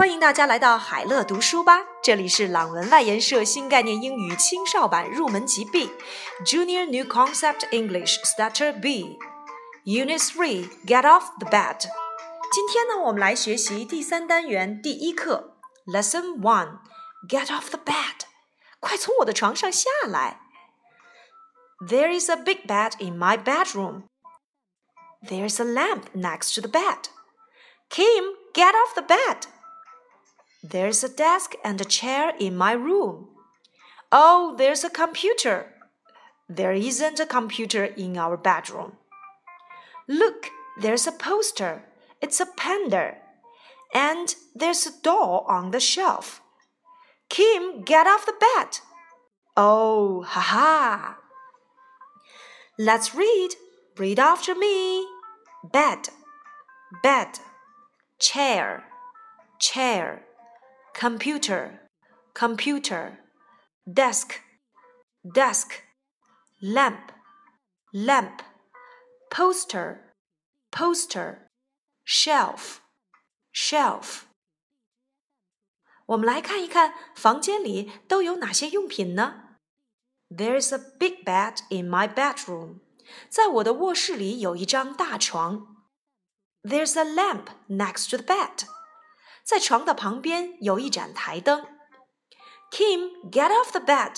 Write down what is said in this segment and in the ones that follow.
欢迎大家来到海乐读书吧，这里是朗文外研社新概念英语青少版入门级 B Junior New Concept English Starter B Unit Three Get Off the Bed。今天呢，我们来学习第三单元第一课 Lesson One Get Off the Bed，快从我的床上下来。There is a big bed in my bedroom. There's a lamp next to the bed. Kim, get off the bed. There's a desk and a chair in my room. Oh, there's a computer. There isn't a computer in our bedroom. Look, there's a poster. It's a panda. And there's a doll on the shelf. Kim, get off the bed. Oh, ha ha. Let's read. Read after me. Bed, bed, chair, chair computer, computer, desk, desk, lamp, lamp, poster, poster, shelf, shelf。我们来看一看房间里都有哪些用品呢？There's a big bed in my bedroom。在我的卧室里有一张大床。There's a lamp next to the bed。 在床的旁边有一盏台灯。Kim, get off the bed.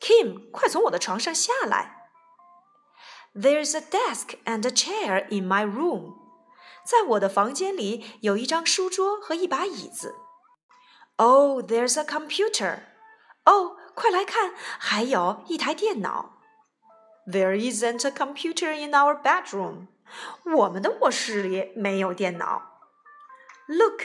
Kim，快从我的床上下来。There's a desk and a chair in my room. 在我的房间里有一张书桌和一把椅子。Oh, there's a computer. 哦，快来看，还有一台电脑。There isn't a computer in our bedroom. 我们的卧室里没有电脑。Look,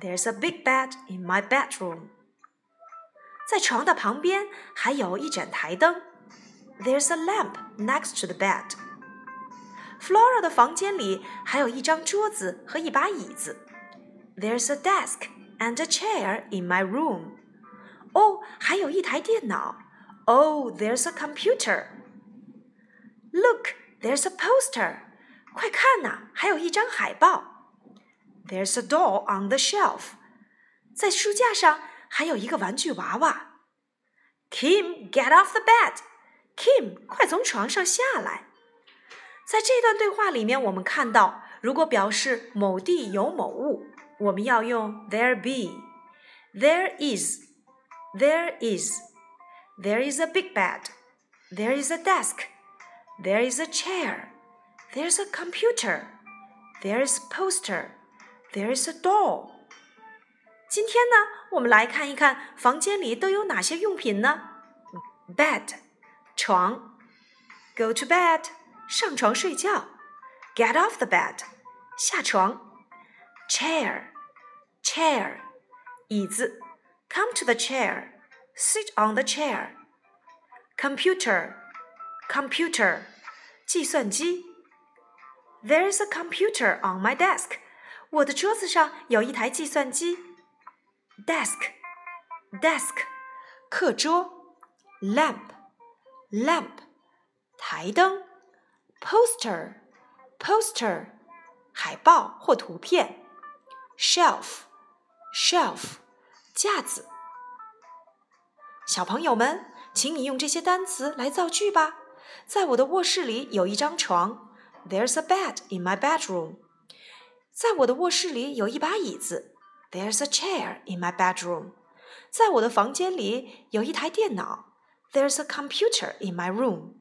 There's a big bed in my bedroom. 在床的旁边还有一盏台灯。There's a lamp next to the bed. Flora 的房间里还有一张桌子和一把椅子。There's a desk and a chair in my room. 哦，还有一台电脑。Oh, there's a computer. Look, there's a poster. 快看呐，还有一张海报。 there's a doll on the shelf. 在书架上还有一个玩具娃娃。Kim, get off the bed. Kim，快从床上下来。在这段对话里面，我们看到，如果表示某地有某物，我们要用 there be。There is, there is, there is a big bed. There is a desk. There is a chair. There's a computer. There is a poster. There's a doll。今天呢，我们来看一看房间里都有哪些用品呢？Bed，床；Go to bed，上床睡觉；Get off the bed，下床；Chair，chair，椅子；Come to the chair，sit on the chair。Computer，computer，计算机。There's a computer on my desk。 我的桌子上有一台计算机。desk，desk，课桌。lamp，lamp，台灯。poster，poster，海报或图片。shelf，shelf，架子。小朋友们，请你用这些单词来造句吧。在我的卧室里有一张床。There's a bed in my bedroom. 在我的卧室里有一把椅子。There's a chair in my bedroom。在我的房间里有一台电脑。There's a computer in my room。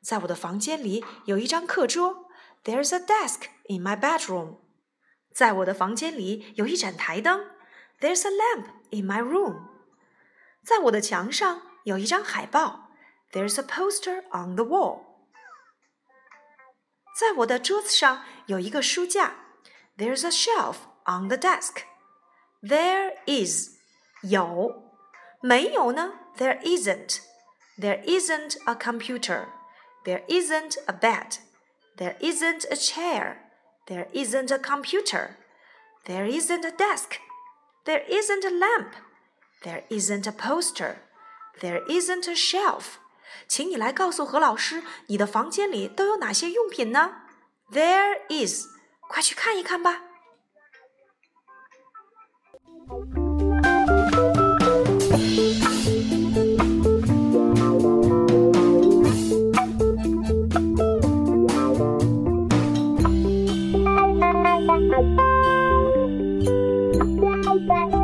在我的房间里有一张课桌。There's a desk in my bedroom。在我的房间里有一盏台灯。There's a lamp in my room。在我的墙上有一张海报。There's a poster on the wall。在我的桌子上有一个书架。 There's a shelf on the desk. There is 有。没有呢？There isn't. There isn't a computer. There isn't a bed. There isn't a chair. There isn't a computer. There isn't a desk. There isn't a lamp. There isn't a poster. There isn't a shelf. 请你来告诉何老师，你的房间里都有哪些用品呢？There is， 快去看一看吧。Bye.